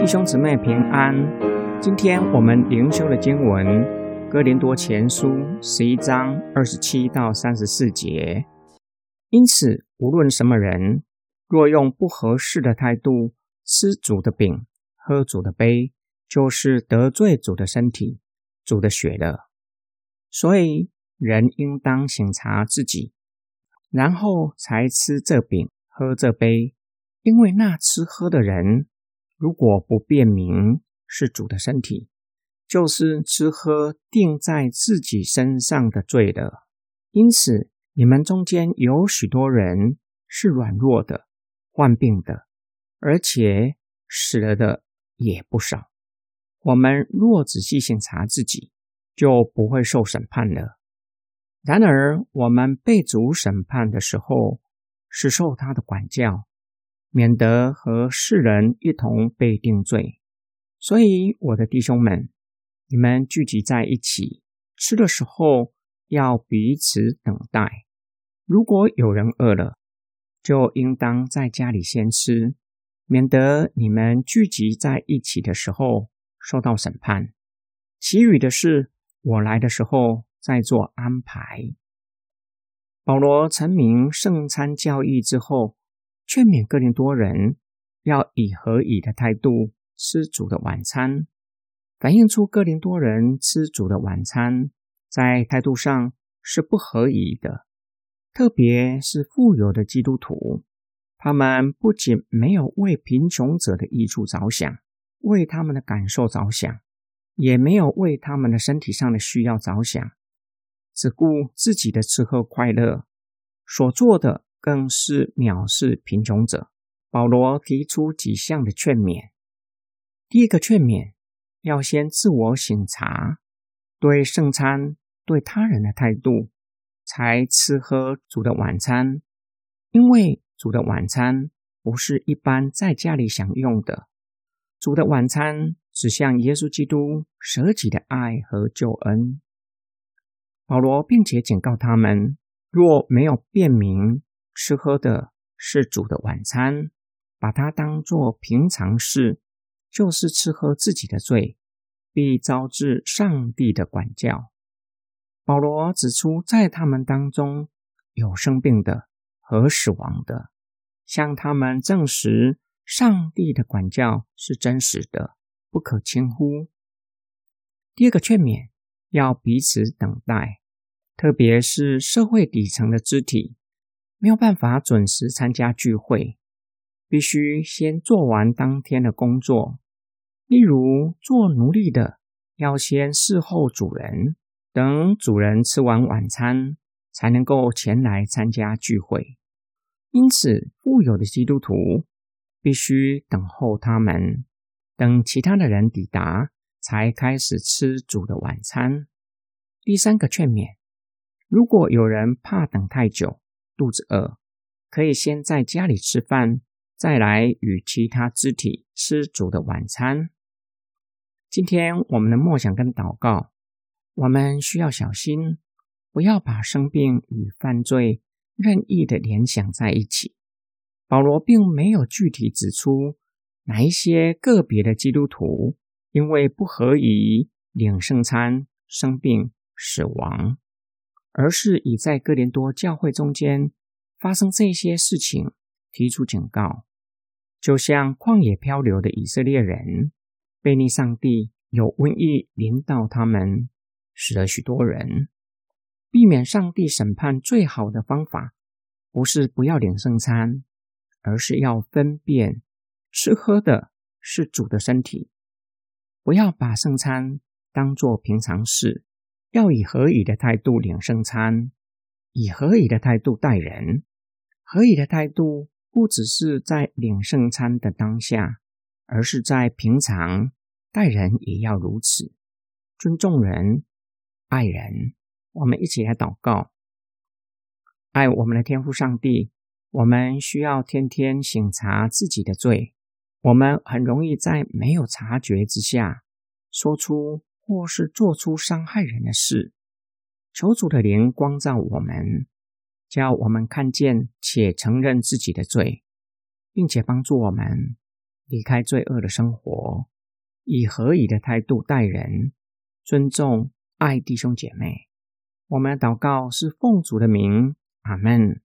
弟兄姊妹平安，今天我们灵修的经文《哥林多前书》十一章二十七到三十四节。因此，无论什么人，若用不合适的态度吃主的饼、喝主的杯，就是得罪主的身体、主的血了。所以，人应当省察自己，然后才吃这饼、喝这杯，因为那吃喝的人。如果不辨明是主的身体，就是吃喝定在自己身上的罪了。因此，你们中间有许多人是软弱的、患病的，而且死了的也不少。我们若仔细审查自己，就不会受审判了。然而，我们被主审判的时候，是受他的管教。免得和世人一同被定罪，所以我的弟兄们，你们聚集在一起吃的时候，要彼此等待。如果有人饿了，就应当在家里先吃，免得你们聚集在一起的时候受到审判。其余的事，我来的时候在做安排。保罗成名圣餐教义之后。劝勉哥林多人要以合以的态度吃主的晚餐，反映出哥林多人吃主的晚餐在态度上是不合宜的。特别是富有的基督徒，他们不仅没有为贫穷者的益处着想，为他们的感受着想，也没有为他们的身体上的需要着想，只顾自己的吃喝快乐，所做的。更是藐视贫穷者。保罗提出几项的劝勉。第一个劝勉，要先自我省察，对圣餐、对他人的态度，才吃喝主的晚餐。因为主的晚餐不是一般在家里享用的，主的晚餐指向耶稣基督舍己的爱和救恩。保罗并且警告他们，若没有辨明。吃喝的是主的晚餐，把它当作平常事，就是吃喝自己的罪，必招致上帝的管教。保罗指出，在他们当中有生病的和死亡的，向他们证实上帝的管教是真实的，不可轻忽。第二个劝勉，要彼此等待，特别是社会底层的肢体。没有办法准时参加聚会，必须先做完当天的工作。例如，做奴隶的要先侍候主人，等主人吃完晚餐，才能够前来参加聚会。因此，富有的基督徒必须等候他们，等其他的人抵达，才开始吃主的晚餐。第三个劝勉：如果有人怕等太久，肚子饿，可以先在家里吃饭，再来与其他肢体吃主的晚餐。今天我们的默想跟祷告，我们需要小心，不要把生病与犯罪任意的联想在一起。保罗并没有具体指出哪一些个别的基督徒因为不合宜领圣餐生病死亡。而是以在哥林多教会中间发生这些事情提出警告，就像旷野漂流的以色列人，被逆上帝有瘟疫临到他们，死了许多人。避免上帝审判最好的方法，不是不要领圣餐，而是要分辨吃喝的是主的身体，不要把圣餐当作平常事。要以合以的态度领圣餐，以合以的态度待人。合以的态度不只是在领圣餐的当下，而是在平常待人也要如此，尊重人，爱人。我们一起来祷告：爱我们的天父上帝，我们需要天天省察自己的罪。我们很容易在没有察觉之下说出。或是做出伤害人的事，求主的灵光照我们，叫我们看见且承认自己的罪，并且帮助我们离开罪恶的生活，以合宜的态度待人，尊重爱弟兄姐妹。我们的祷告是奉主的名，阿门。